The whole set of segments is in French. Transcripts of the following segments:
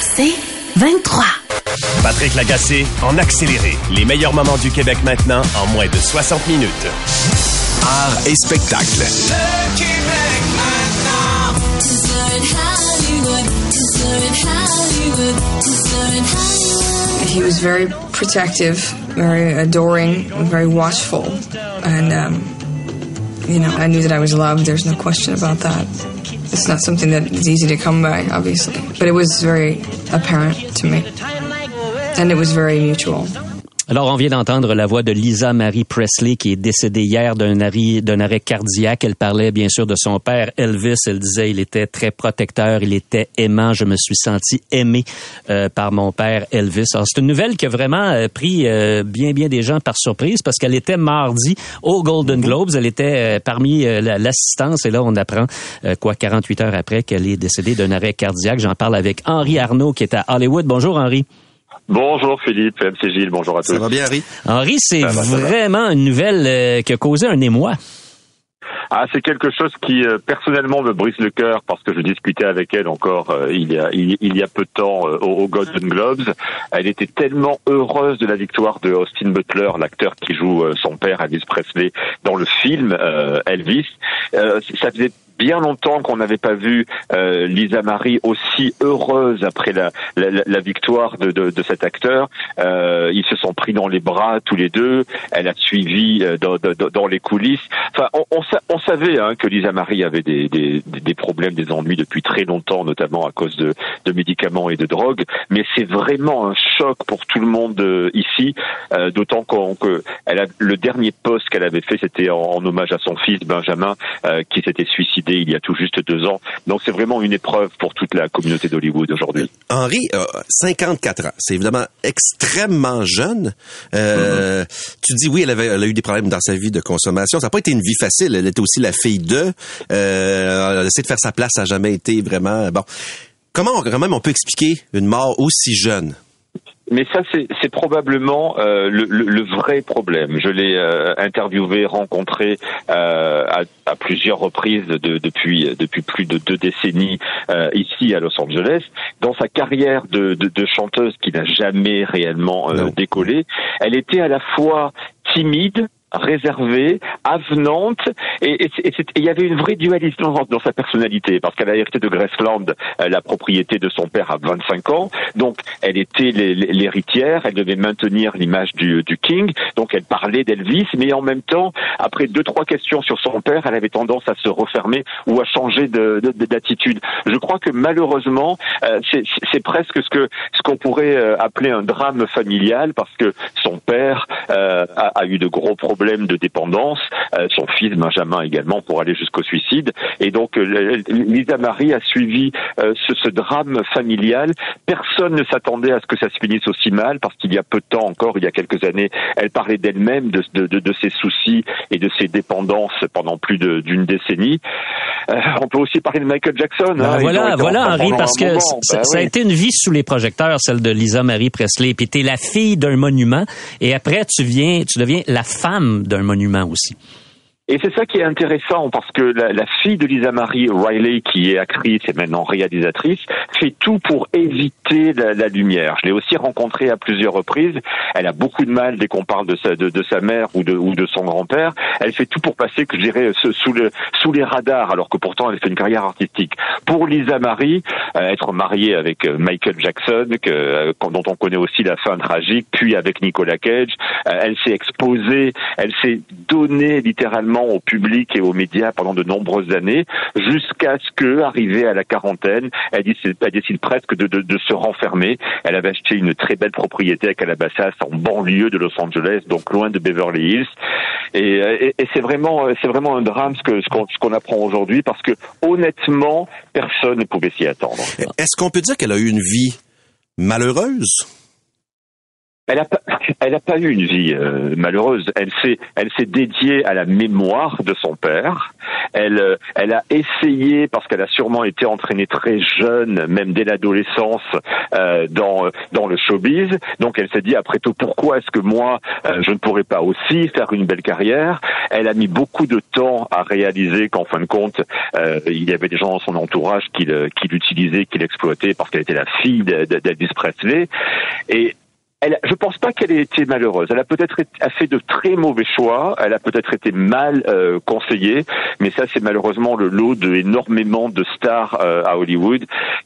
C'est 23. Patrick Lagacé en accéléré. Les meilleurs moments du Québec maintenant en moins de 60 minutes. Art et spectacle. Le Québec maintenant. He was very protective, very adoring, very watchful, and um, you know, I knew that I was loved. There's no question about that. It's not something that is easy to come by, obviously, but it was very apparent to me, and it was very mutual. Alors, on vient d'entendre la voix de Lisa Marie Presley qui est décédée hier d'un arrêt, d'un arrêt cardiaque. Elle parlait bien sûr de son père Elvis. Elle disait il était très protecteur, il était aimant. Je me suis senti aimé euh, par mon père Elvis. Alors, c'est une nouvelle qui a vraiment euh, pris euh, bien bien des gens par surprise parce qu'elle était mardi au Golden Globes. Elle était parmi l'assistance et là on apprend quoi 48 heures après qu'elle est décédée d'un arrêt cardiaque. J'en parle avec Henri Arnaud qui est à Hollywood. Bonjour Henri. Bonjour Philippe, MC Gilles, bonjour à tous. Ça va bien, Harry? Henri, c'est vraiment une nouvelle euh, qui a causé un émoi. Ah, c'est quelque chose qui euh, personnellement me brise le cœur parce que je discutais avec elle encore euh, il, y a, il, y a peu de temps au, au, Golden Globes. Elle était tellement heureuse de la victoire de Austin Butler, l'acteur qui joue son père Elvis Presley dans le film Elvis. ça faisait bien longtemps qu'on n'avait pas vu euh, Lisa Marie aussi heureuse après la, la, la victoire de, de, de, cet acteur. Euh, ils se sont pris dans les bras tous les deux. Elle a suivi euh, dans, dans, dans, les coulisses. Enfin, on, on, on savait hein, que Lisa Marie avait des, des, des, problèmes, des ennuis depuis très longtemps, notamment à cause de, de médicaments et de drogue. Mais c'est vraiment un choc pour tout le monde euh, ici, euh, d'autant que elle a, le dernier poste qu'elle avait fait, c'était en, en, hommage à son fils Benjamin, qui s'était suicidé il y a tout juste deux ans. Donc c'est vraiment une épreuve pour toute la communauté d'Hollywood aujourd'hui. Henri, euh, 54 ans, c'est évidemment extrêmement jeune. Euh, mm-hmm. Tu dis oui, elle, avait, elle a eu des problèmes dans sa vie de consommation. Ça n'a pas été une vie facile. Elle était aussi la fille de. Euh, elle a essayé de faire sa place, ça n'a jamais été vraiment bon. Comment quand même on peut expliquer une mort aussi jeune? Mais ça, c'est probablement euh, le, le, le, vrai problème. Je l'ai euh, interviewé, rencontré euh, à, à, plusieurs reprises de, depuis depuis plus de deux décennies euh, ici à Los Angeles. Dans sa carrière de, de, de chanteuse qui n'a jamais réellement euh, décollé, elle était à la fois timide, réservée, avenante, et il y avait une vraie dualité dans, sa personnalité, parce qu'elle a hérité de Graceland euh, la propriété de son père à 25 ans, donc elle était l'héritière, elle devait maintenir l'image du, du, King, donc elle parlait d'Elvis, mais en même temps, après deux trois questions sur son père, elle avait tendance à se refermer ou à changer d'attitude. De, de, Je crois que malheureusement, euh, c'est presque ce que ce qu'on pourrait euh, appeler un drame familial, parce que son père euh, a, a eu de gros problèmes de dépendance, euh, son fils Benjamin également pour aller jusqu'au suicide. Et donc euh, Lisa Marie a suivi euh, ce, ce, drame familial. Personne ne s'attendait à ce que ça se finisse aussi mal parce qu'il y a peu de temps encore, il y a quelques années, elle parlait d'elle-même, de, de, de, de, ses soucis et de ses dépendances pendant plus d'une décennie. on peut aussi parler de Michael Jackson. Ben hein, voilà, voilà Henri, parce que ça, ben ça, a été une vie sous les projecteurs, celle de Lisa Marie Presley. Puis t'es la fille d'un monument et après tu viens, tu deviens la femme d'un monument aussi. Et c'est ça qui est intéressant parce que la, la, fille de Lisa Marie Riley, qui est actrice et maintenant réalisatrice, fait tout pour éviter la, la lumière. Je l'ai aussi rencontrée à plusieurs reprises. Elle a beaucoup de mal dès qu'on parle de sa, de, sa mère ou de, ou de son grand-père. Elle fait tout pour passer, je dirais, sous, le, sous les radars, alors que pourtant elle fait une carrière artistique. Pour Lisa Marie, euh, être mariée avec euh, Michael Jackson, que, euh, dont on connaît aussi la fin tragique, puis avec Nicolas Cage, elle s'est exposée, elle s'est donnée littéralement au public et aux médias pendant de nombreuses années, jusqu'à ce que, arrivée à la quarantaine, elle décide, presque de, se renfermer. Elle avait acheté une très belle propriété à Calabasas, en banlieue de Los Angeles, donc loin de Beverly Hills. Et, c'est vraiment, c'est vraiment un drame ce que ce qu'on apprend aujourd'hui, parce que honnêtement, personne ne pouvait s'y attendre. Est-ce qu'on peut dire qu'elle a eu une vie malheureuse? Elle a pas, elle a pas eu une vie euh, malheureuse. Elle s'est, elle s'est dédiée à la mémoire de son père. Elle, euh, elle a essayé parce qu'elle a sûrement été entraînée très jeune, même dès l'adolescence, euh, dans dans le showbiz. Donc elle s'est dit après tout, pourquoi est-ce que moi euh, je ne pourrais pas aussi faire une belle carrière? Elle a mis beaucoup de temps à réaliser qu'en fin de compte, euh, il y avait des gens dans son entourage qui, qui l'utilisaient, qui l'exploitaient parce qu'elle était la fille de- de- d'Elvis Presley. Et elle, je pense pas qu'elle ait été malheureuse. Elle a peut-être fait de très mauvais choix. Elle a peut-être été mal euh, conseillée, mais ça c'est malheureusement le lot de énormément de stars euh, à Hollywood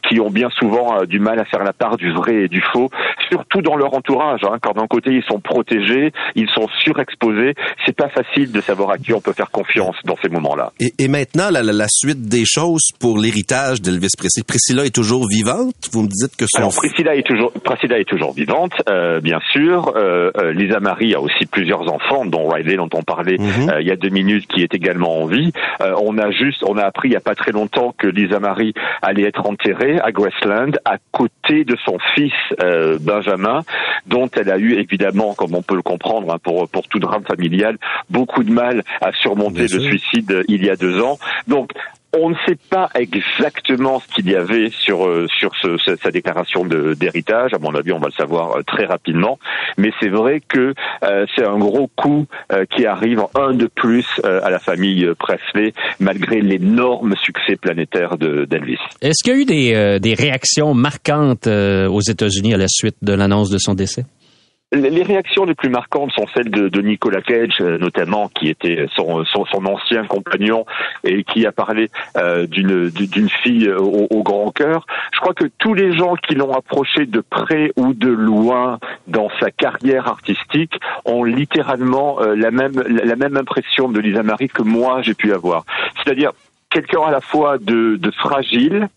qui ont bien souvent euh, du mal à faire la part du vrai et du faux, surtout dans leur entourage. Hein, quand d'un côté ils sont protégés, ils sont surexposés, c'est pas facile de savoir à qui on peut faire confiance dans ces moments-là. Et, et maintenant, la, la- la suite des choses pour l'héritage d'Elvis Presley. Priscilla est toujours vivante? Vous me dites que son Alors Priscilla est toujours Priscilla est toujours vivante, euh, bien sûr. Euh, euh, Lisa Marie a aussi plusieurs enfants, dont Riley dont on parlait Mhm. euh, il y a deux minutes, qui est également en vie. Euh, on a juste, on a appris il y a pas très longtemps que Lisa Marie allait être enterrée à Graceland à côté de son fils euh, Benjamin, dont elle a eu évidemment, comme on peut le comprendre, hein, pour pour tout drame familial, beaucoup de mal à surmonter Bien le sûr. suicide il y a deux ans. Donc on ne sait pas exactement ce qu'il y avait sur euh, sur ce- sa déclaration de- d'héritage. À mon avis, on va le savoir euh, très rapidement. Mais c'est vrai que euh, c'est un gros coup euh, qui arrive un de plus euh, à la famille euh, Presley, malgré l'énorme succès planétaire de- d'Elvis. Est-ce qu'il y a eu des, des réactions marquantes aux États-Unis à la suite de l'annonce de son décès? Les réactions les plus marquantes sont celles de, Nicolas Cage, euh, notamment, qui était son, ancien compagnon et qui a parlé euh, d'une fille au, grand cœur. Je crois que tous les gens qui l'ont approché de près ou de loin dans sa carrière artistique ont littéralement euh, la même impression de Lisa Marie que moi j'ai pu avoir. C'est-à-dire quelqu'un à la fois de fragile,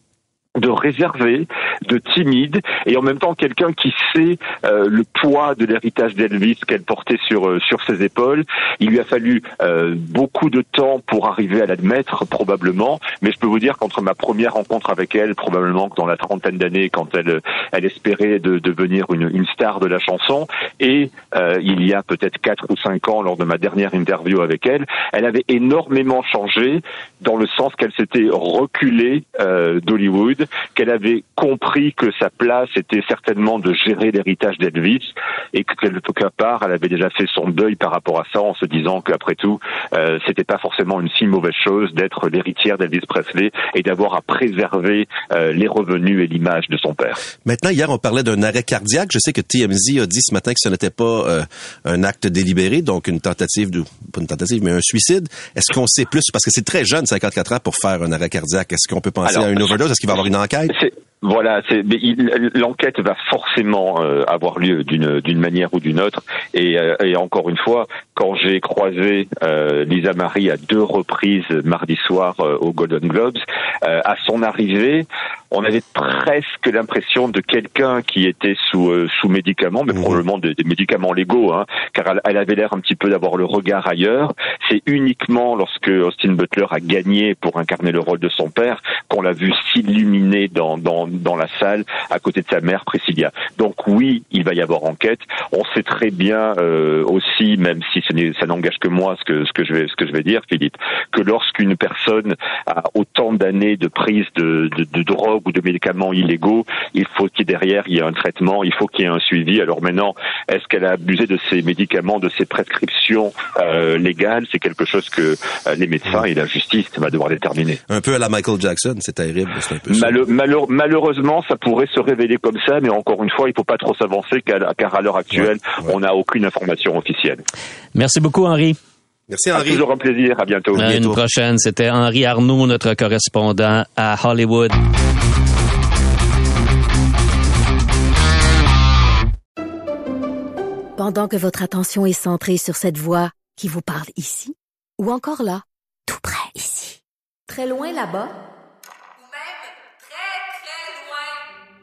de réservé, de timide, et en même temps quelqu'un qui sait euh, le poids de l'héritage d'Elvis qu'elle portait sur euh, sur ses épaules. Il lui a fallu euh, beaucoup de temps pour arriver à l'admettre, probablement. Mais je peux vous dire qu'entre ma première rencontre avec elle, probablement que dans la trentaine d'années, quand elle elle espérait de devenir une, une star de la chanson, et euh, il y a peut-être quatre ou cinq ans, lors de ma dernière interview avec elle, elle avait énormément changé dans le sens qu'elle s'était reculée euh, d'Hollywood, qu'elle avait compris que sa place était certainement de gérer l'héritage d'Elvis et que quelque part elle avait déjà fait son deuil par rapport à ça en se disant qu'après tout euh, c'était pas forcément une si mauvaise chose d'être l'héritière d'Elvis Presley et d'avoir à préserver euh, les revenus et l'image de son père. Maintenant, hier, on parlait d'un arrêt cardiaque. Je sais que TMZ a dit ce matin que ce n'était pas euh, un acte délibéré, donc une tentative de, pas une tentative, mais un suicide. Est-ce qu'on sait plus? Parce que c'est très jeune, 54 ans, pour faire un arrêt cardiaque. Est-ce qu'on peut penser Alors, à une overdose? Est-ce qu'il va y avoir une enquête? Voilà, l'enquête va forcément euh, avoir lieu d'une d'une manière ou d'une autre. Et, euh, et encore une fois, quand j'ai croisé euh, Lisa Marie à deux reprises mardi soir euh, au Golden Globes, euh, à son arrivée, on avait presque l'impression de quelqu'un qui était sous euh, sous médicaments, mais Mhm. probablement des, des médicaments légaux, hein, car elle, elle avait l'air un petit peu d'avoir le regard ailleurs. C'est uniquement lorsque Austin Butler a gagné pour incarner le rôle de son père qu'on l'a vu s'illuminer dans, dans dans la salle à côté de sa mère Priscilla. Donc oui, il va y avoir enquête. On sait très bien euh, aussi, même si ce ça n'engage que moi ce que ce que je vais ce que je vais dire, Philippe, que lorsqu'une personne a autant d'années de prise de, de, de drogue ou de médicaments illégaux, il faut qu'il derrière il y ait un traitement, il faut qu'il y ait un suivi. Alors maintenant, est-ce qu'elle a abusé de ces médicaments, de ces prescriptions euh, légales? C'est quelque chose que euh, les médecins et la justice va devoir déterminer. Un peu à la Michael Jackson, c'est terrible. Un peu ça. Malhe- malheur- malheureusement, ça pourrait se révéler comme ça, mais encore une fois, il faut pas trop s'avancer car, à l'heure actuelle, Ouais, ouais. on n'a aucune information officielle. Merci beaucoup, Henri. Merci, Henri. toujours un plaisir. À bientôt. À une prochaine. C'était Henri Arnaud, notre correspondant à Hollywood. Pendant que votre attention est centrée sur cette voix qui vous parle ici, Ou encore là, tout près ici. Très loin là-bas. Ou même très, très loin.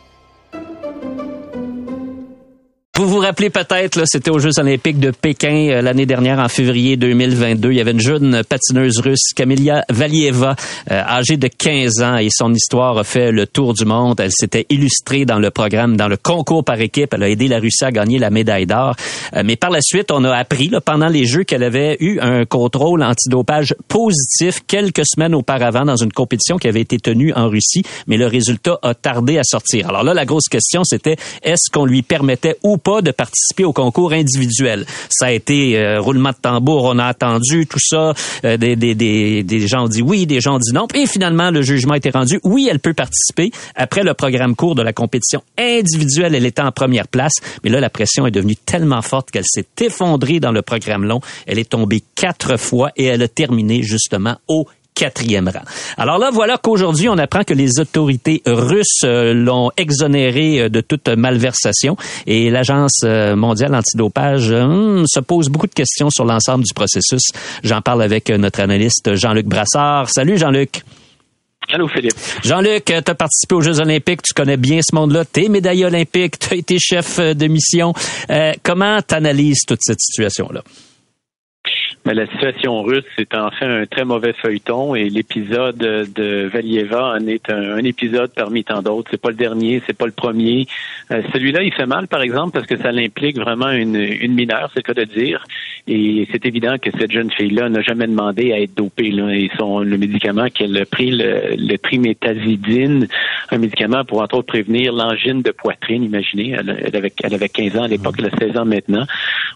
Vous vous rappelez peut-être, c'était aux Jeux olympiques de Pékin euh, l'année dernière, en février 2022. Il y avait une jeune patineuse russe, Kamilia Valieva, euh, âgée de 15 ans, et son histoire a fait le tour du monde. Elle s'était illustrée dans le programme, dans le concours par équipe. Elle a aidé la Russie à gagner la médaille d'or. Euh, mais par la suite, on a appris, là, pendant les Jeux, qu'elle avait eu un contrôle antidopage positif quelques semaines auparavant dans une compétition qui avait été tenue en Russie, mais le résultat a tardé à sortir. Alors là, la grosse question, c'était est-ce qu'on lui permettait ou pas de participer au concours individuel. Ça a été euh, roulement de tambour, on a attendu tout ça, euh, des, des, des, des gens ont dit oui, des gens ont dit non, et finalement le jugement a été rendu. Oui, elle peut participer. Après le programme court de la compétition individuelle, elle était en première place, mais là la pression est devenue tellement forte qu'elle s'est effondrée dans le programme long. Elle est tombée quatre fois et elle a terminé justement au quatrième rang. Alors là, voilà qu'aujourd'hui, on apprend que les autorités russes euh, l'ont exonéré euh, de toute malversation et l'Agence euh, mondiale antidopage hum, se pose beaucoup de questions sur l'ensemble du processus. J'en parle avec notre analyste Jean-Luc Brassard. Salut Jean-Luc. Allô Philippe. Jean-Luc, tu as participé aux Jeux olympiques, tu connais bien ce monde-là, tu es médaillé olympique, tu as été chef de mission. Euh, comment tu analyses toute cette situation-là? Mais la situation russe, c'est en fait un très mauvais feuilleton et l'épisode de Valieva en est un, épisode parmi tant d'autres. C'est pas le dernier, c'est pas le premier. Euh, Celui-là, il fait mal, par exemple, parce que ça l'implique vraiment une, une mineure, c'est le cas de dire. Et c'est évident que cette jeune fille-là n'a jamais demandé à être dopée. Là. Et le médicament qu'elle a pris, le, le trimétazidine, un médicament pour entre autres prévenir l'angine de poitrine, imaginez. Elle, elle, avait, elle avait 15 ans à l'époque, elle a 16 ans maintenant.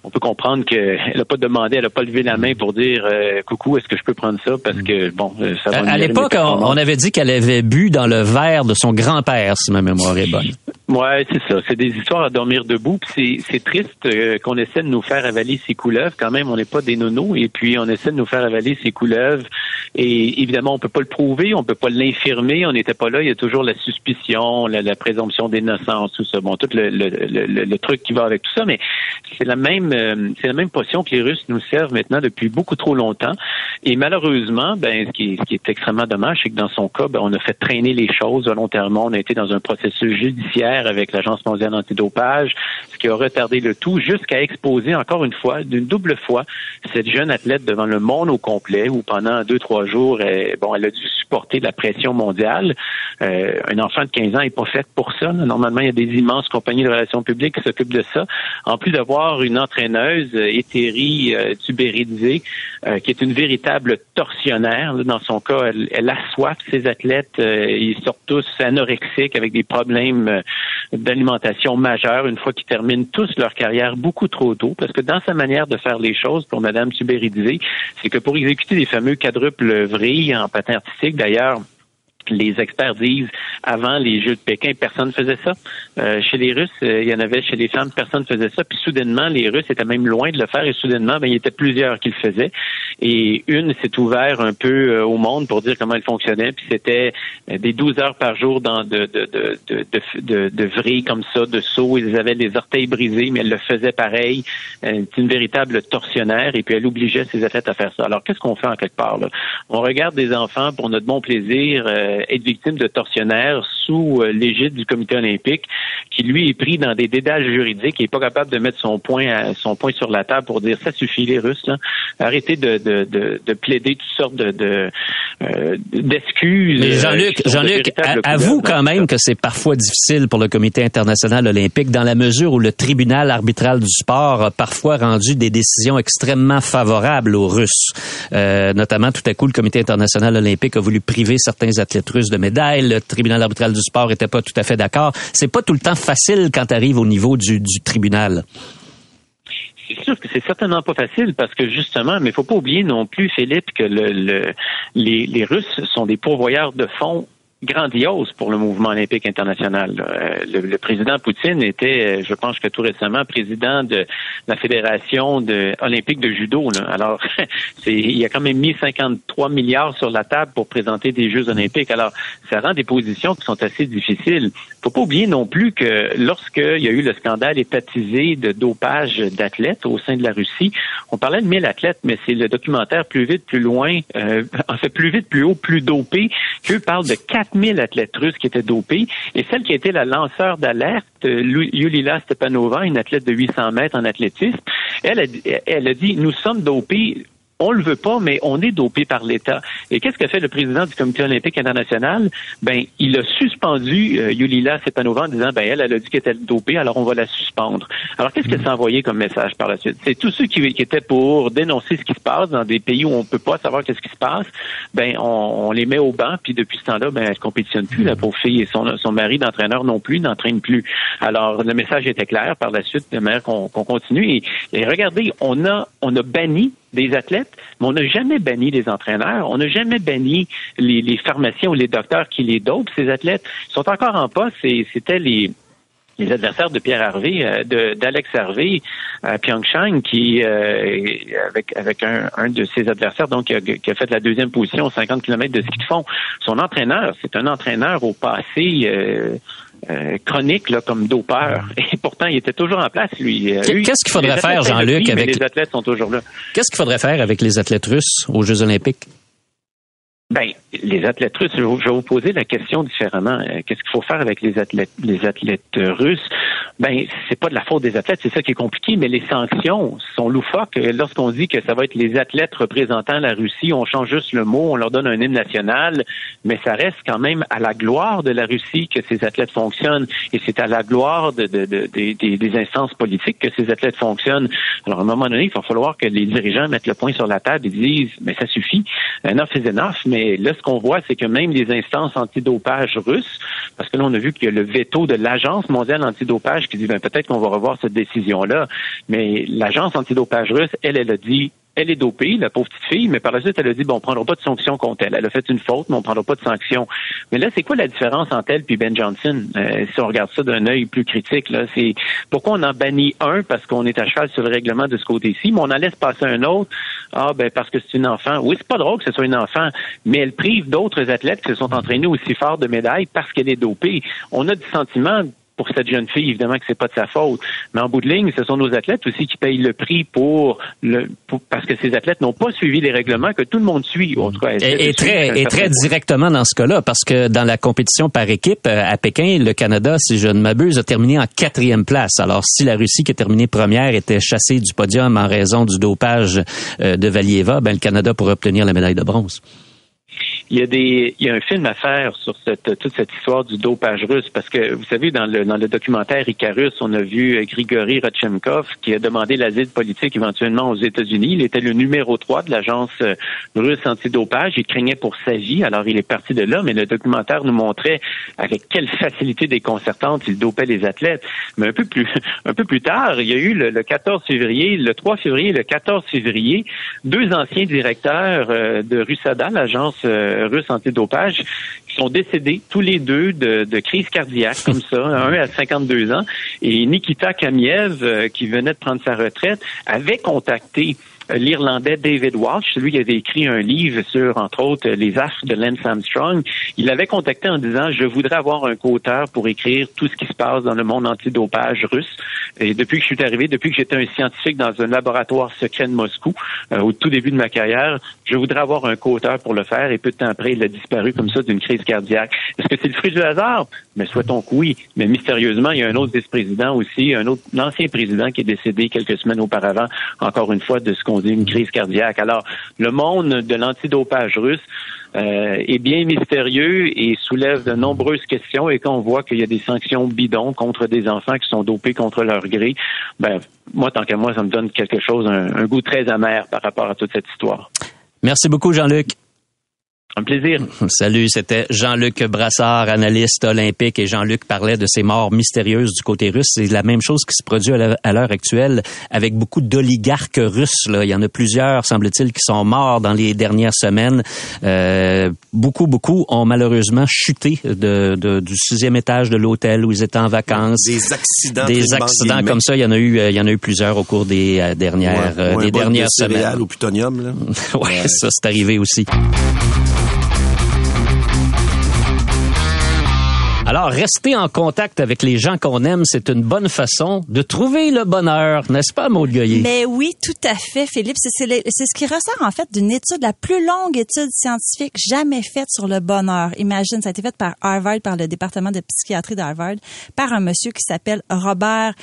On peut comprendre qu'elle n'a pas demandé, elle n'a pas levé la main pour dire euh, coucou, est-ce que je peux prendre ça? Parce que bon, euh, ça va. À, à l'époque, on, on, avait dit qu'elle avait bu dans le verre de son grand-père, si ma mémoire est bonne. Ouais, c'est ça. C'est des histoires à dormir debout. C'est triste euh, qu'on essaie de nous faire avaler ces couleuvres. Quand même, on n'est pas des nonos et puis on essaie de nous faire avaler ces couleuvres. Et évidemment, on peut pas le prouver, on peut pas l'infirmer. On n'était pas là. Il y a toujours la suspicion, la, la présomption d'innocence, tout ça. Bon, tout le, le, le, le, truc qui va avec tout ça. Mais c'est la même c'est la même potion que les Russes nous servent maintenant depuis beaucoup trop longtemps. Et malheureusement, ben, ce qui ce qui est extrêmement dommage, c'est que dans son cas, ben, on a fait traîner les choses volontairement. On a été dans un processus judiciaire avec l'Agence mondiale antidopage, ce qui a retardé le tout jusqu'à exposer encore une fois, d'une double fois, cette jeune athlète devant le monde au complet, où pendant deux, trois jours, elle, bon, elle a dû supporter la pression mondiale. Euh, un enfant de 15 ans n'est pas fait pour ça. Normalement, il y a des immenses compagnies de relations publiques qui s'occupent de ça. En plus d'avoir une entraîneuse éthérie, euh, euh, qui est une véritable torsionnaire. Dans son cas, elle, elle ses athlètes. Euh, ils sortent tous anorexiques avec des problèmes euh, d'alimentation majeurs une fois qu'ils terminent tous leur carrière beaucoup trop tôt. Parce que dans sa manière de faire les choses pour Madame Tubéridisée, c'est que pour exécuter les fameux quadruples vrilles en patin artistique, d'ailleurs, les experts disent avant les Jeux de Pékin, personne ne faisait ça. Euh, chez les Russes, euh, il y en avait chez les femmes, personne ne faisait ça. Puis soudainement, les Russes étaient même loin de le faire et soudainement, ben, il y était plusieurs qui le faisaient. Et une s'est ouvert un peu euh, au monde pour dire comment elle fonctionnait. Puis c'était euh, des 12 heures par jour dans de, de, de, de, de, de vrilles comme ça, de sauts. Ils avaient les orteils brisés, mais elle le faisait pareil. C'est une véritable torsionnaire et puis elle obligeait ses athlètes à faire ça. Alors qu'est-ce qu'on fait en quelque part là? On regarde des enfants pour notre bon plaisir être victime de tortionnaires sous euh, l'égide du comité olympique, qui lui est pris dans des dédales juridiques et n'est pas capable de mettre son point à, son point sur la table pour dire ça suffit les Russes, là. arrêtez de, de, de, de plaider toutes sortes de, euh, d'excuses. Jean-Luc, Jean-Luc, avoue quand même que c'est parfois difficile pour le comité international olympique dans la mesure où le tribunal arbitral du sport a parfois rendu des décisions extrêmement favorables aux Russes. Euh, notamment, tout à coup, le comité international olympique a voulu priver certains athlètes russes de médailles. Le tribunal arbitral du sport était pas tout à fait d'accord. C'est pas tout le temps facile quand tu arrives au niveau du, du tribunal. C'est sûr que c'est certainement pas facile parce que justement, mais il faut pas oublier non plus, Philippe, que le, le les, les Russes sont des pourvoyeurs de fonds grandiose pour le mouvement olympique international. Euh, le, président Poutine était, euh, je pense que tout récemment, président de la fédération de, olympique de judo. Là. Alors, il a quand même mis 53 milliards sur la table pour présenter des Jeux olympiques. Alors, ça rend des positions qui sont assez difficiles. Faut pas oublier non plus que lorsqu'il y a eu le scandale étatisé de dopage d'athlètes au sein de la Russie, on parlait de 1000 athlètes, mais c'est le documentaire Plus vite, plus loin, euh, en fait, plus vite, plus haut, plus dopé, qu'eux parlent de 4000 athlètes russes qui étaient dopés. Et celle qui a été la lanceur d'alerte, euh, Yulila Stepanova, une athlète de 800 mètres en athlétisme, elle a, elle a dit, nous sommes dopés on le veut pas, mais on est dopé par l'État. Et qu'est-ce que fait le président du Comité olympique international? Ben, il a suspendu euh, Yulila Sepanova en disant, ben, elle, elle a dit qu'elle était dopée, alors on va la suspendre. Alors, qu'est-ce qu'elle s'est envoyé comme message par la suite? C'est tous ceux qui, qui, étaient pour dénoncer ce qui se passe dans des pays où on peut pas savoir qu'est-ce qui se passe, ben, on, on, les met au banc, puis depuis ce temps-là, ben, elle compétitionne plus, la pauvre fille, et son, son mari d'entraîneur non plus, n'entraîne plus. Alors, le message était clair par la suite, de manière qu'on continue. Et, et regardez, on a, on a banni des athlètes, mais on n'a jamais banni les entraîneurs, on n'a jamais banni les, pharmaciens ou les docteurs qui les dopent, ces athlètes. Sont encore en poste et c'était les adversaires de Pierre Harvey, euh, d'Alex Harvey à Pyeongchang, qui euh, avec avec un, de ses adversaires, donc qui a, fait la deuxième position aux 50 km de ski de fond. Son entraîneur, c'est un entraîneur au passé. Euh, euh, chronique là, comme dopeur. Et pourtant, il était toujours en place, lui. Qu'est-ce qu'il faudrait faire, Jean-Luc, avec les athlètes sont toujours là. Qu'est-ce qu'il faudrait faire avec les athlètes russes aux Jeux Olympiques? Ben, les athlètes russes, je vais vous poser la question différemment. Qu'est-ce qu'il faut faire avec les athlètes, les athlètes russes? Ben, c'est pas de la faute des athlètes, c'est ça qui est compliqué, mais les sanctions sont loufoques. Lorsqu'on dit que ça va être les athlètes représentant la Russie, on change juste le mot, on leur donne un hymne national, mais ça reste quand même à la gloire de la Russie que ces athlètes fonctionnent, et c'est à la gloire de, de, de, des, des instances politiques que ces athlètes fonctionnent. Alors, à un moment donné, il va falloir que les dirigeants mettent le point sur la table et disent, mais ça suffit, enough is enough, mais là, ce qu'on voit, c'est que même les instances antidopage russes, parce que là, on a vu qu'il y a le veto de l'Agence mondiale antidopage qui dit, ben, peut-être qu'on va revoir cette décision-là, mais l'Agence antidopage russe, elle, elle a dit, elle est dopée, la pauvre petite fille, mais par la suite, elle a dit, bon, on prendra pas de sanction contre elle. Elle a fait une faute, mais on prendra pas de sanction. Mais là, c'est quoi la différence entre elle et Ben Johnson? Euh, si on regarde ça d'un œil plus critique, là, c'est pourquoi on en bannit un parce qu'on est à cheval sur le règlement de ce côté-ci, mais on en laisse passer un autre. Ah, ben, parce que c'est une enfant. Oui, c'est pas drôle que ce soit une enfant, mais elle prive d'autres athlètes qui se sont entraînés aussi fort de médailles parce qu'elle est dopée. On a du sentiment pour cette jeune fille, évidemment que c'est pas de sa faute. Mais en bout de ligne, ce sont nos athlètes aussi qui payent le prix pour le pour, parce que ces athlètes n'ont pas suivi les règlements que tout le monde suit. En tout cas, et, et très et très directement dans ce cas-là, parce que dans la compétition par équipe euh, à Pékin, le Canada, si je ne m'abuse, a terminé en quatrième place. Alors si la Russie qui a terminé première était chassée du podium en raison du dopage euh, de Valieva, ben le Canada pourrait obtenir la médaille de bronze. Il y a des, il y a un film à faire sur cette, toute cette histoire du dopage russe parce que vous savez dans le dans le documentaire Icarus, on a vu Grigory Rodchenkov qui a demandé l'asile politique éventuellement aux États-Unis. Il était le numéro 3 de l'agence russe antidopage. Il craignait pour sa vie, alors il est parti de là. Mais le documentaire nous montrait avec quelle facilité déconcertante il dopait les athlètes. Mais un peu plus un peu plus tard, il y a eu le, le 14 février, le 3 février, le 14 février, deux anciens directeurs euh, de RUSADA, l'agence euh, russe antidopage, qui sont décédés tous les deux de, de crise cardiaque comme ça, un à 52 ans, et Nikita Kamiev, euh, qui venait de prendre sa retraite, avait contacté l'Irlandais David Walsh, celui qui avait écrit un livre sur, entre autres, les affres de Lance Armstrong. Il l'avait contacté en disant, je voudrais avoir un co-auteur pour écrire tout ce qui se passe dans le monde antidopage russe. Et depuis que je suis arrivé, depuis que j'étais un scientifique dans un laboratoire secret de Moscou, euh, au tout début de ma carrière, je voudrais avoir un co-auteur pour le faire. Et peu de temps après, il a disparu comme ça d'une crise cardiaque. Est-ce que c'est le fruit du hasard? Mais souhaitons que oui. Mais mystérieusement, il y a un autre vice-président aussi, un autre, l'ancien président qui est décédé quelques semaines auparavant, encore une fois, de ce qu'on dit une crise cardiaque. Alors, le monde de l'antidopage russe euh, est bien mystérieux et soulève de nombreuses questions. Et quand on voit qu'il y a des sanctions bidons contre des enfants qui sont dopés contre leur gré, ben moi, tant qu'à moi, ça me donne quelque chose, un goût très amer par rapport à toute cette histoire. Merci beaucoup, Jean-Luc. Un plaisir. Salut, c'était Jean-Luc Brassard, analyste olympique, et Jean-Luc parlait de ces morts mystérieuses du côté russe. C'est la même chose qui se produit à l'heure- actuelle avec beaucoup d'oligarques russes. Là. Il y en a plusieurs, semble-t-il, qui sont morts dans les dernières semaines. Euh, beaucoup, beaucoup ont malheureusement chuté de, de- du sixième étage de l'hôtel où ils étaient en vacances. Des accidents. Des accidents comme ça, il y en a eu, euh, il y en a eu plusieurs au cours des euh, dernières, Ouais, euh, ou des de dernières céréales semaines. au plutonium, là. ouais, ça c'est arrivé aussi. Alors, rester en contact avec les gens qu'on aime, c'est une bonne façon de trouver le bonheur, n'est-ce pas, Maud Goyer? Mais oui, tout à fait, Philippe. C'est ce qui ressort en fait d'une étude, la plus longue étude scientifique jamais faite sur le bonheur. Imagine, ça a été fait par Harvard, par le département de psychiatrie d'Harvard, par un monsieur qui s'appelle Robert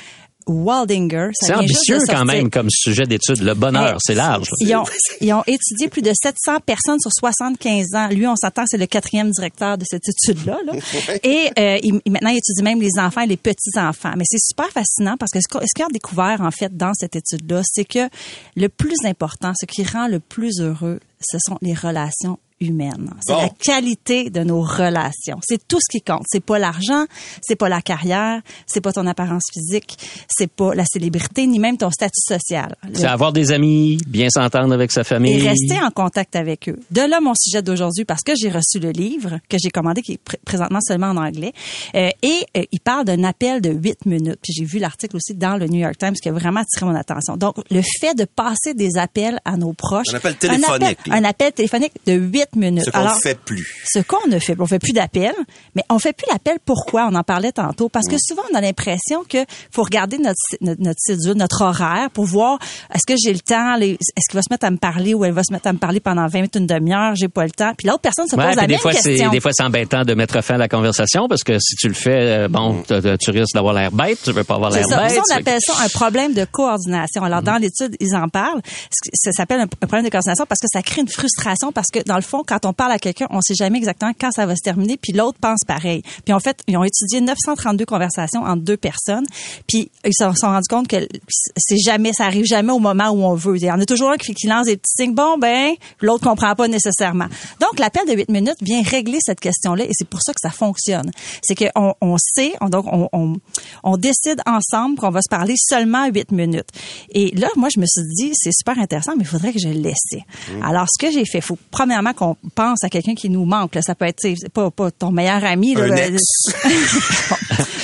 Waldinger. C'est vient juste de ambitieux quand même comme sujet d'étude. Le bonheur, c'est large. Ils ont, ils ont étudié plus de 700 personnes sur 75 ans. Lui, on s'entend, c'est le quatrième directeur de cette étude-là. là. Et euh, il, maintenant, il étudie même les enfants et les petits-enfants. Mais c'est super fascinant parce que ce qu'ils ont découvert, en fait, dans cette étude-là, c'est que le plus important, ce qui rend le plus heureux, ce sont les relations humaines. C'est Bon. la qualité de nos relations. C'est tout ce qui compte. C'est pas l'argent, c'est pas la carrière, c'est pas ton apparence physique, c'est pas la célébrité, ni même ton statut social. C'est avoir des amis, bien s'entendre avec sa famille. et rester en contact avec eux. De là mon sujet d'aujourd'hui parce que j'ai reçu le livre que j'ai commandé qui est pr- présentement seulement en anglais Euh, et euh, il parle d'un appel de 8 minutes. Puis j'ai vu l'article aussi dans le New York Times qui a vraiment attiré mon attention. Donc le fait de passer des appels à nos proches, Un appel téléphonique, un appel, un appel téléphonique de 8 minutes. Ce qu'on ne fait plus. ce qu'on ne fait, on fait plus d'appels, mais on fait plus l'appel. Pourquoi? On en parlait tantôt parce Mm. que souvent on a l'impression que faut regarder notre notre, notre cédule, notre horaire pour voir est-ce que j'ai le temps, est-ce qu'il va se mettre à me parler ou elle va se mettre à me parler pendant 20 minutes, une demi-heure, j'ai pas le temps. Puis l'autre personne se Ouais, pose la des même fois, c'est, question. des fois, c'est embêtant de mettre fin à la conversation parce que si tu le fais, euh, bon, t- tu risques d'avoir l'air bête, tu veux pas avoir l'air bête. Ça, on appelle ça un problème de coordination. Alors, dans l'étude, ils en parlent. Ça s'appelle un un problème de coordination parce que ça crée une frustration parce que, dans le fond, quand on parle à quelqu'un, on sait jamais exactement quand ça va se terminer, puis l'autre pense pareil. Puis, en fait, ils ont étudié 932 conversations entre deux personnes, puis ils se sont rendus compte que c'est jamais, ça arrive jamais au moment où on veut. Il y en a toujours un qui, qui lance des petits signes, bon, ben, l'autre comprend pas nécessairement. Donc, l'appel de 8 minutes vient régler cette question-là et c'est pour ça que ça fonctionne. C'est qu'on on sait, on, donc, on, on, on décide ensemble qu'on va se parler seulement 8 minutes. Et là, moi, je me suis dit, c'est super intéressant, mais il faudrait que je le laisse. Alors, ce que j'ai fait, faut premièrement qu'on pense à quelqu'un qui nous manque. là. Ça peut être, tu sais, pas, pas ton meilleur ami. là, Un ben, ex.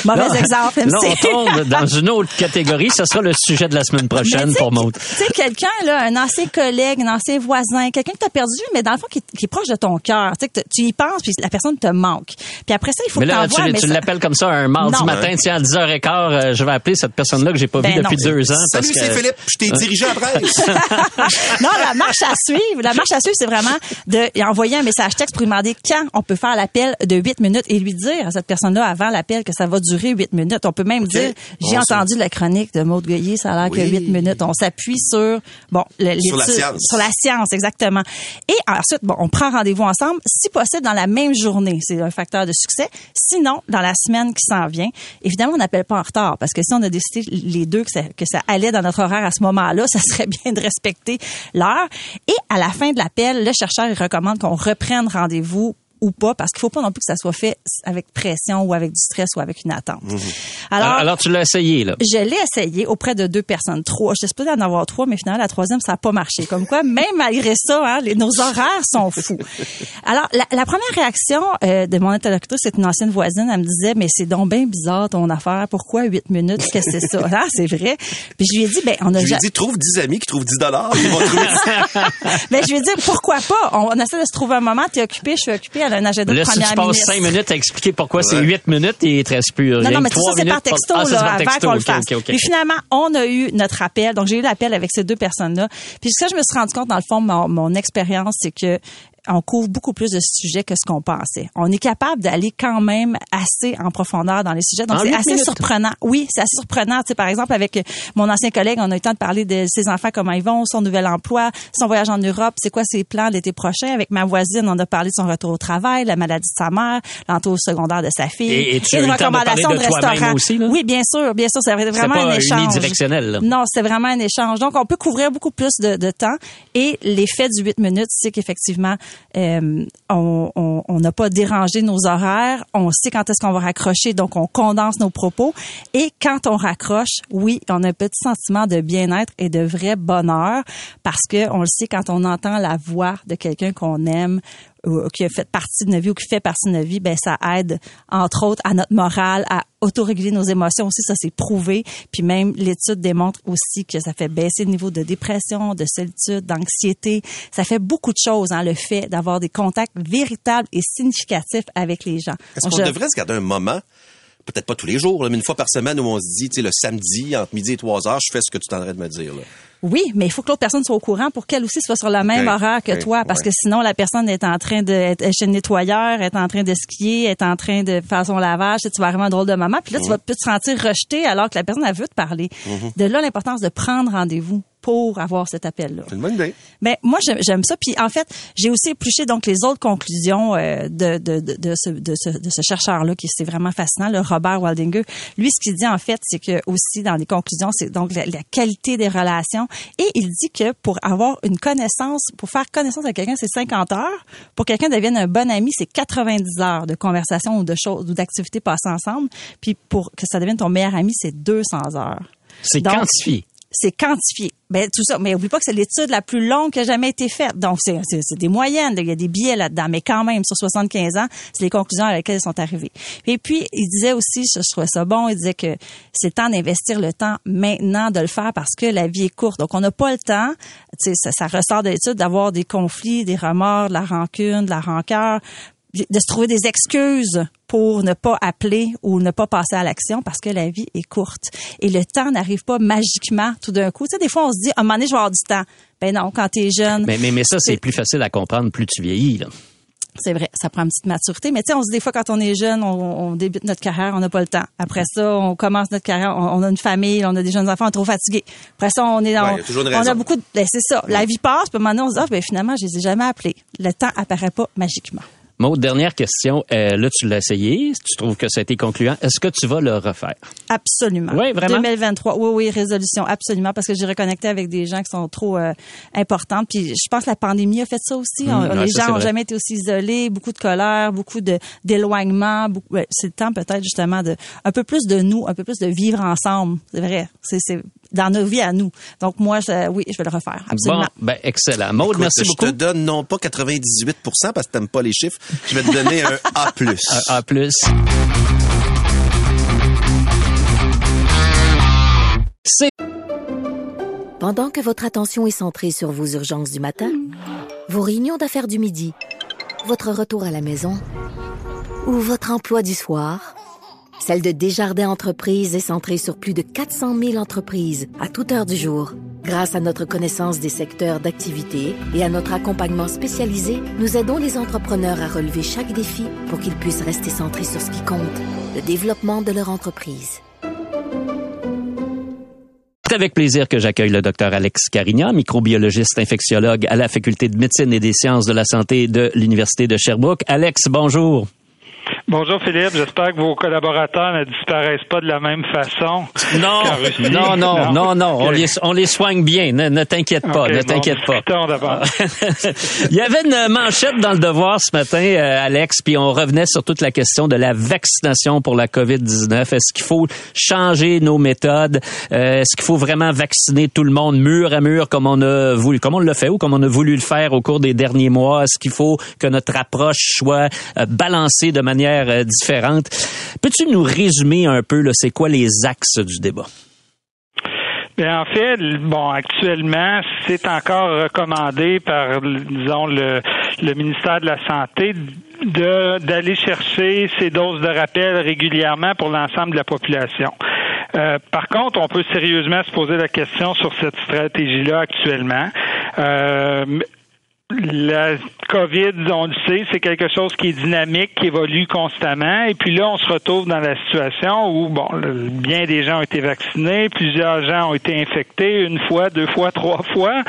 Bon, Mauvais exemple. MC. on tombe dans une autre catégorie. Ce sera le sujet de la semaine prochaine Mais tu sais, pour Maud. Tu sais, quelqu'un, là, un ancien collègue, un ancien voisin, quelqu'un que tu as perdu, mais dans le fond, qui, qui est proche de ton cœur. Tu sais, y penses, puis la personne te manque. Puis après ça, il faut Mais que là, tu, l'appelles comme ça un mardi Non. matin, tiens, à 10h15, euh, je vais appeler cette personne-là que j'ai pas Ben vue depuis non. deux ans. Salut, parce c'est que- Philippe. Je t'ai dirigé à presse. non, la marche à suivre, la marche à suivre, c'est vraiment de envoyer un message texte pour lui demander quand on peut faire l'appel de 8 minutes et lui dire à cette personne-là avant l'appel que ça va durer 8 minutes. On peut même dire, j'ai Bon, ça. entendu la chronique de Maud Goyer, ça a l'air que Oui. 8 minutes. On s'appuie sur, bon, le- Sur la science. Sur la science, exactement. Et ensuite, bon, on prend rendez-vous ensemble, si possible dans la même journée. C'est un facteur de succès. Sinon, dans la semaine qui s'en vient, évidemment, on n'appelle pas en retard parce que si on a décidé les deux que ça, que ça allait dans notre horaire à ce moment-là, ça serait bien de respecter l'heure. Et à la fin de l'appel, le chercheur il recommande qu'on reprenne rendez-vous ou pas, parce qu'il faut pas non plus que ça soit fait avec pression ou avec du stress ou avec une attente. Alors, alors, tu l'as essayé, là. Je l'ai essayé auprès de deux personnes, trois. J'étais supposée en avoir trois, mais finalement, la troisième, ça n'a pas marché. Comme quoi, même malgré ça, hein, les- nos horaires sont fous. Alors, la, la première réaction euh, de mon interlocutrice, c'est une ancienne voisine. Elle me disait, mais c'est donc bien bizarre ton affaire. Pourquoi huit minutes? Qu'est-ce que c'est ça? Ah, c'est vrai. Puis je lui ai dit, ben, on a Je lui ai dit, trouve 10 amis qui trouvent 10 dollars. Ils vont trouver ben, je lui ai dit, pourquoi pas? On, on essaie de se trouver un moment. T'es occupé, je suis occupée. A un agenda de Là, si tu première passes ministre. cinq minutes à expliquer pourquoi c'est huit minutes, il te reste plus rien. Non, non, mais ça, c'est par texto, Ah, là, par avant qu'on le OK, fasse. OK, OK. Puis finalement, on a eu notre appel. Donc, j'ai eu l'appel avec ces deux personnes-là. Puis ça, je me suis rendu compte, dans le fond, mon, mon expérience, c'est que on couvre beaucoup plus de sujets que ce qu'on pensait. On est capable d'aller quand même assez en profondeur dans les sujets. Donc, c'est assez minutes. surprenant. Oui, c'est assez surprenant. Tu sais, par exemple, avec mon ancien collègue, on a eu le temps de parler de ses enfants, comment ils vont, son nouvel emploi, son voyage en Europe, c'est quoi ses plans l'été prochain. Avec ma voisine, on a parlé de son retour au travail, la maladie de sa mère, l'entour secondaire de sa fille. Et- et tu as une de recommandation de restaurant. aussi, là? Oui, bien sûr, bien sûr. C'est vraiment pas un échange. unidirectionnel, là. Non, c'est vraiment un échange. Donc, on peut couvrir beaucoup plus de, de temps. Et l'effet du 8 minutes, c'est qu'effectivement, euh, on n'a pas dérangé nos horaires, on sait quand est-ce qu'on va raccrocher, donc on condense nos propos. Et quand on raccroche, oui, on a un petit sentiment de bien-être et de vrai bonheur parce que on le sait quand on entend la voix de quelqu'un qu'on aime ou qui a fait partie de notre vie ou qui fait partie de notre vie, ben ça aide entre autres à notre morale, à autoréguler nos émotions aussi, ça c'est prouvé. Puis même l'étude démontre aussi que ça fait baisser le niveau de dépression, de solitude, d'anxiété. Ça fait beaucoup de choses, hein, le fait d'avoir des contacts véritables et significatifs avec les gens. Est-ce qu'on je- devrait se garder un moment, peut-être pas tous les jours, là, mais une fois par semaine où on se dit, tu sais, le samedi, entre midi et 3 heures, je fais ce que tu t'en de me dire. Là? Oui, mais il faut que l'autre personne soit au courant pour qu'elle aussi soit sur le même Ok, horaire que toi, parce ouais. que sinon la personne est en train de être chez le nettoyeur, est en train de skier, est en train de faire son lavage, tu vas vraiment un drôle de moment, puis là tu vas peut te sentir rejeté alors que la personne elle veut te parler. Mhm. De là l'importance de prendre rendez-vous pour avoir cet appel-là. C'est une bonne idée. Ben moi j'aime ça puis en fait j'ai aussi épluché donc les autres conclusions euh, de, de, de, de ce, de ce de ce chercheur là qui c'est vraiment fascinant le Robert Waldinger lui ce qu'il dit en fait c'est que aussi dans les conclusions c'est donc la, la qualité des relations et il dit que pour avoir une connaissance pour faire connaissance avec quelqu'un c'est 50 heures pour que quelqu'un devienne un bon ami c'est 90 heures de conversation ou de choses ou d'activités passées ensemble puis pour que ça devienne ton meilleur ami c'est 200 heures C'est quantifié. c'est quantifié. Ben tout ça, mais oublie pas que c'est l'étude la plus longue qui a jamais été faite. Donc c'est des moyennes, il y a des biais là-dedans, mais quand même sur 75 ans, c'est les conclusions à laquelle ils sont arrivés. Et puis il disait aussi, je, je trouvais ça bon, il disait que c'est temps d'investir le temps maintenant de le faire parce que la vie est courte. Donc on n'a pas le temps, tu ça, ça ressort de l'étude d'avoir des conflits, des remords, de la rancune, de la rancœur de se trouver des excuses pour ne pas appeler ou ne pas passer à l'action parce que la vie est courte. Et le temps n'arrive pas magiquement tout d'un coup. Tu sais, des fois, on se dit, à un moment donné, je vais avoir du temps. Ben non, quand t'es jeune. Mais, mais, mais ça, c'est plus facile à comprendre plus tu vieillis. Là. C'est vrai, ça prend une petite maturité. Mais tu sais, on se dit des fois quand on est jeune, on, on débute notre carrière, on n'a pas le temps. Après ça, on commence notre carrière, on, on a une famille, on a des jeunes enfants, on est trop fatigué. Après ça, on est dans, Ouais, on a beaucoup de, ben, c'est ça. La vie passe, puis à un moment donné, on se dit, ah, ben finalement, je les ai jamais appelés. Le temps apparaît pas magiquement. Maud, dernière question. Euh, là, tu l'as essayé. Tu trouves que ça a été concluant. Est-ce que tu vas le refaire? Absolument. Oui, vraiment? 2023. Oui, oui, résolution, absolument, parce que j'ai reconnecté avec des gens qui sont trop euh, importants. Puis je pense que la pandémie a fait ça aussi. Mmh, On- ouais, les ça, gens c'est ont vrai. jamais été aussi isolés, beaucoup de colère, beaucoup de d'éloignement. beaucoup- ouais, c'est le temps peut-être justement de un peu plus de nous, un peu plus de vivre ensemble. C'est vrai. C'est c'est dans nos vies à nous. Donc moi, oui, je vais le refaire. Absolument. Bon, ben, excellent. Maud, Écoute, merci je beaucoup. te donne non pas 98 parce que t'aimes pas les chiffres. Je vais te donner un A+. Un A+. C'est Pendant que votre attention est centrée sur vos urgences du matin, vos réunions d'affaires du midi, votre retour à la maison ou votre emploi du soir, celle de Desjardins Entreprises est centrée sur plus de 400 000 entreprises à toute heure du jour. Grâce à notre connaissance des secteurs d'activité et à notre accompagnement spécialisé, nous aidons les entrepreneurs à relever chaque défi pour qu'ils puissent rester centrés sur ce qui compte, le développement de leur entreprise. C'est avec plaisir que j'accueille le docteur Alex Carignan, microbiologiste infectiologue à la Faculté de médecine et des sciences de la santé de l'Université de Sherbrooke. Alex, bonjour. Bonjour Philippe, j'espère que vos collaborateurs ne disparaissent pas de la même façon. Non, non, non, non, non, on les, on les soigne bien. Ne, ne t'inquiète pas, ne bon, t'inquiète pas. discutons d'abord. Il y avait une manchette dans le devoir ce matin, euh, Alex, puis on revenait sur toute la question de la vaccination pour la COVID-19. Est-ce qu'il faut changer nos méthodes? Euh, Est-ce qu'il faut vraiment vacciner tout le monde mur à mur comme on a voulu, comme on l'a fait ou comme on a voulu le faire au cours des derniers mois? Est-ce qu'il faut que notre approche soit euh, balancée de manière euh, différente? Peux-tu nous résumer un peu, c'est quoi les axes du débat? Bien, en fait, bon, actuellement, c'est encore recommandé par, disons, le, ministère de la Santé d'aller chercher ces doses de rappel régulièrement pour l'ensemble de la population. Euh, par contre, on peut sérieusement se poser la question sur cette stratégie-là actuellement. Euh, la COVID, on le sait, c'est quelque chose qui est dynamique, qui évolue constamment. Et puis là, on se retrouve dans la situation où, bon, bien des gens ont été vaccinés, plusieurs gens ont été infectés une fois, deux fois, trois fois.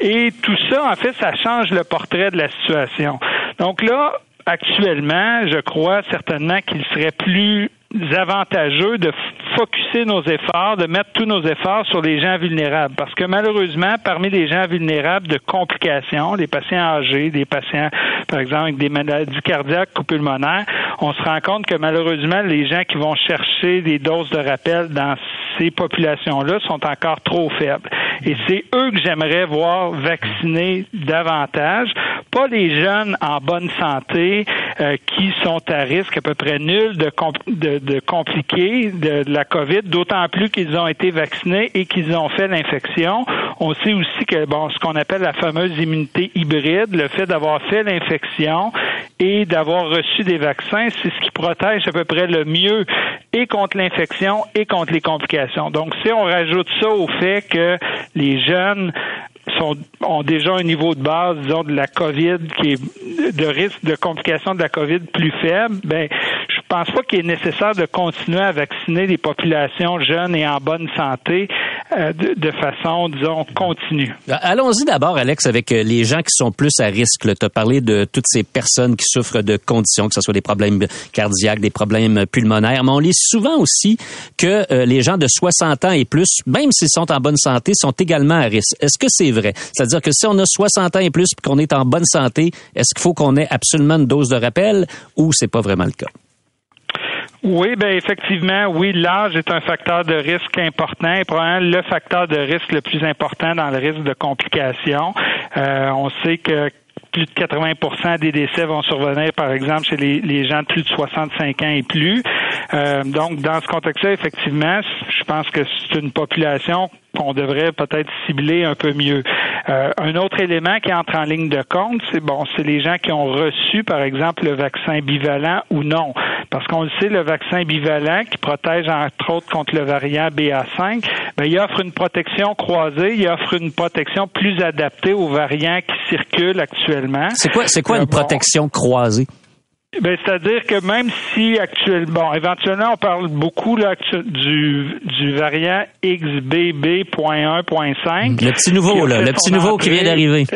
Et tout ça, en fait, ça change le portrait de la situation. Donc là, actuellement, je crois certainement qu'il serait plus avantageux de focuser nos efforts, de mettre tous nos efforts sur les gens vulnérables. Parce que malheureusement, parmi les gens vulnérables de complications, les patients âgés, des patients, par exemple, avec des maladies cardiaques ou pulmonaires, on se rend compte que malheureusement, les gens qui vont chercher des doses de rappel dans ces populations-là sont encore trop faibles. Et c'est eux que j'aimerais voir vacciner davantage, pas les jeunes en bonne santé euh, qui sont à risque à peu près nul de, de, de compliquer de la COVID, d'autant plus qu'ils ont été vaccinés et qu'ils ont fait l'infection. On sait aussi que bon, ce qu'on appelle la fameuse immunité hybride, le fait d'avoir fait l'infection et d'avoir reçu des vaccins, c'est ce qui protège à peu près le mieux et contre l'infection et contre les complications. Donc, si on rajoute ça au fait que les jeunes sont, ont déjà un niveau de base, disons, de la COVID qui est de risque de complications de la COVID plus faible, ben, je pense pas qu'il est nécessaire de continuer à vacciner les populations jeunes et en bonne santé de, de façon, disons, continue. Allons-y d'abord, Alex, avec euh, les gens qui sont plus à risque. Tu as parlé de toutes ces personnes qui souffrent de conditions, que ce soit des problèmes cardiaques, des problèmes pulmonaires, mais on lit souvent aussi que euh, les gens de 60 ans et plus, même s'ils sont en bonne santé, sont également à risque. Est-ce que c'est vrai? C'est-à-dire que si on a 60 ans et plus et qu'on est en bonne santé, est-ce qu'il faut qu'on ait absolument une dose de rappel ou c'est pas vraiment le cas? Oui, ben effectivement, oui, l'âge est un facteur de risque important et probablement le facteur de risque le plus important dans le risque de complications. Euh, on sait que plus de 80% des décès vont survenir, par exemple, chez les, les gens de plus de 65 ans et plus. Euh, donc, dans ce contexte-là, effectivement, je pense que c'est une population qu'on devrait peut-être cibler un peu mieux. Euh, un autre élément qui entre en ligne de compte, c'est bon, c'est les gens qui ont reçu, par exemple, le vaccin bivalent ou non. Parce qu'on le sait, le vaccin bivalent qui protège entre autres contre le variant BA5, ben, il offre une protection croisée, il offre une protection plus adaptée aux variants qui circulent actuellement. C'est quoi, c'est quoi Euh, une bon, protection croisée? Ben, c'est-à-dire que même si actuellement, bon, éventuellement, on parle beaucoup là, du, du variant XBB.1.5. Le petit nouveau, là, le petit nouveau qui vient d'arriver.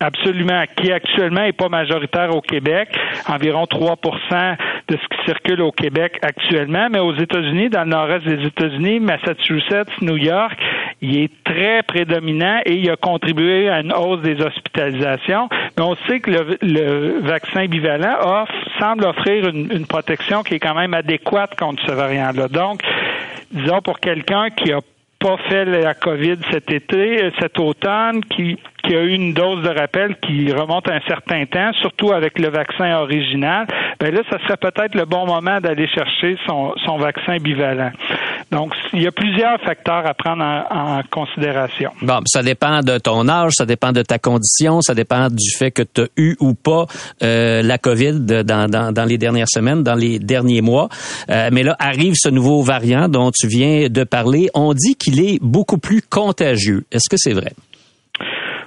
Absolument, qui actuellement est pas majoritaire au Québec, environ 3% de ce qui circule au Québec actuellement, mais aux États-Unis, dans le nord-est des États-Unis, Massachusetts, New York, il est très prédominant et il a contribué à une hausse des hospitalisations. Mais on sait que le, le vaccin bivalent offre, semble offrir une, une protection qui est quand même adéquate contre ce variant-là. Donc, disons pour quelqu'un qui a pas fait la COVID cet été, cet automne, qui, a eu une dose de rappel qui remonte à un certain temps, surtout avec le vaccin original, ben là, ça serait peut-être le bon moment d'aller chercher son vaccin bivalent. Donc, il y a plusieurs facteurs à prendre en, en considération. Bon, ça dépend de ton âge, ça dépend de ta condition, ça dépend du fait que tu as eu ou pas euh, la COVID dans, dans, dans les dernières semaines, dans les derniers mois. Euh, mais là, arrive ce nouveau variant dont tu viens de parler. On dit qu'il est beaucoup plus contagieux. Est-ce que c'est vrai?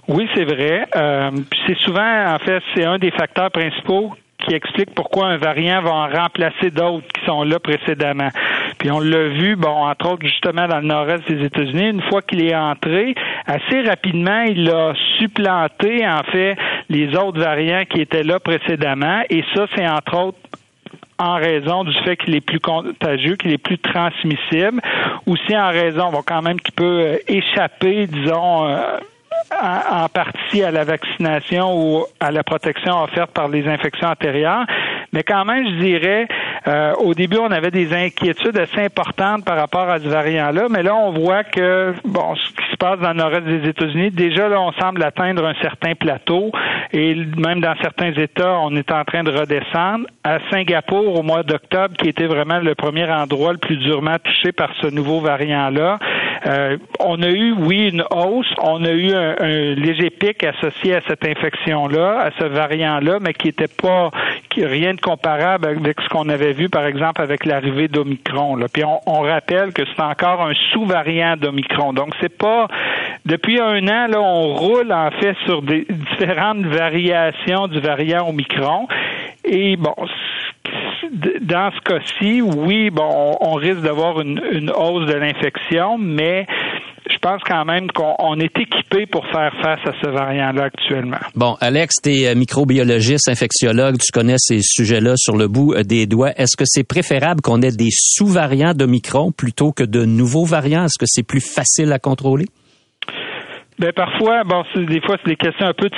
Oui, c'est vrai. Euh, c'est souvent, en fait, c'est un des facteurs principaux qui explique pourquoi un variant va en remplacer d'autres qui sont là précédemment. Puis on l'a vu, bon, entre autres justement dans le nord-est des États-Unis, une fois qu'il est entré, assez rapidement, il a supplanté en fait les autres variants qui étaient là précédemment, et ça, c'est entre autres en raison du fait qu'il est plus contagieux, qu'il est plus transmissible, aussi en raison, bon, quand même, qu'il peut euh, échapper, disons, euh, en, partie à la vaccination ou à la protection offerte par les infections antérieures. Mais quand même, je dirais, euh, au début, on avait des inquiétudes assez importantes par rapport à ce variant-là, mais là, on voit que, bon, ce qui se passe dans le nord-est des États-Unis, déjà, là, on semble atteindre un certain plateau et même dans certains États, on est en train de redescendre. À Singapour, au mois d'octobre, qui était vraiment le premier endroit le plus durement touché par ce nouveau variant-là, euh, on a eu, oui, une hausse, on a eu un, léger pic associé à cette infection-là, à ce variant-là, mais qui n'était pas rien de comparable avec ce qu'on avait vu, par exemple, avec l'arrivée d'Omicron. Puis on, on rappelle que c'est encore un sous-variant d'Omicron. Donc c'est pas depuis un an, là, on roule en fait sur des différentes variations du variant Omicron. Et bon, dans ce cas-ci, oui, bon, on risque d'avoir une, une hausse de l'infection, mais je pense quand même qu'on on est équipé pour faire face à ce variant-là actuellement. Bon, Alex, tu es microbiologiste, infectiologue, tu connais ces sujets-là sur le bout euh, des doigts. Est-ce que c'est préférable qu'on ait des sous-variants de Micron plutôt que de nouveaux variants? Est-ce que c'est plus facile à contrôler? Ben parfois, bon, des fois c'est des questions un peu de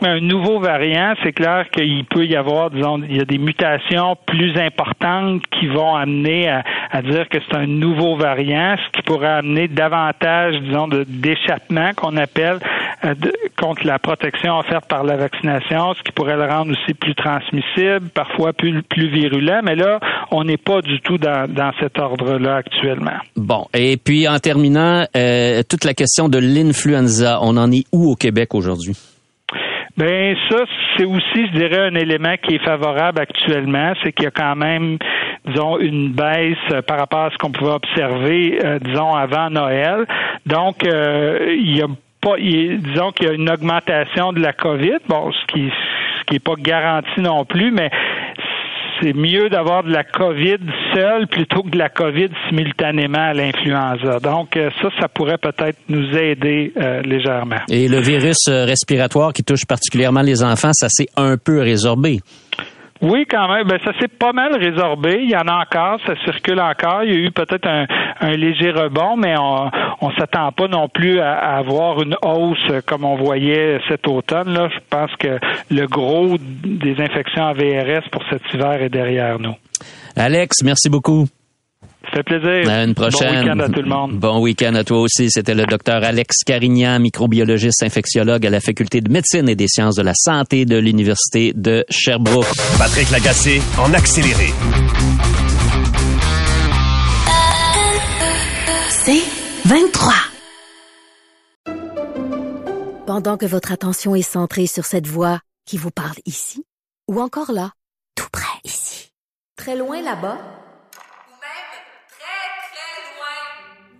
mais un nouveau variant, c'est clair qu'il peut y avoir, disons, il y a des mutations plus importantes qui vont amener à, à dire que c'est un nouveau variant, ce qui pourrait amener davantage, disons, d'échappement qu'on appelle euh, contre la protection offerte par la vaccination, ce qui pourrait le rendre aussi plus transmissible, parfois plus plus virulent. Mais là, on n'est pas du tout dans, dans cet ordre-là actuellement. Bon, et puis en terminant, euh, toute la question de l'influenza, on en est où au Québec aujourd'hui? Ben ça, c'est aussi, je dirais, un élément qui est favorable actuellement, c'est qu'il y a quand même, disons, une baisse euh, par rapport à ce qu'on pouvait observer, euh, disons, avant Noël. Donc, euh, il y a pas, disons qu'il y a une augmentation de la COVID, bon, ce qui, ce qui est pas garanti non plus, mais c'est mieux d'avoir de la COVID seule plutôt que de la COVID simultanément à l'influenza. Donc, euh, ça, ça pourrait peut-être nous aider euh, légèrement. Et le virus euh, respiratoire qui touche particulièrement les enfants, ça s'est un peu résorbé. Oui, quand même. Ben, ça s'est pas mal résorbé. Il y en a encore, ça circule encore. Il y a eu peut-être un, un léger rebond, mais on on s'attend pas non plus à, avoir une hausse comme on voyait cet automne. Là. Je pense que le gros des infections à VRS pour cet hiver est derrière nous. Alex, merci beaucoup. Ça fait plaisir. À une prochaine. Bon week-end à tout le monde. Bon week-end à toi aussi. C'était le docteur Alex Carignan, microbiologiste infectiologue à la faculté de médecine et des sciences de la santé de l'Université de Sherbrooke. Patrick Lagacé en accéléré. C'est 23. Pendant que votre attention est centrée sur cette voix qui vous parle ici, ou encore là, tout près ici, très loin là-bas, Ou même très, très loin.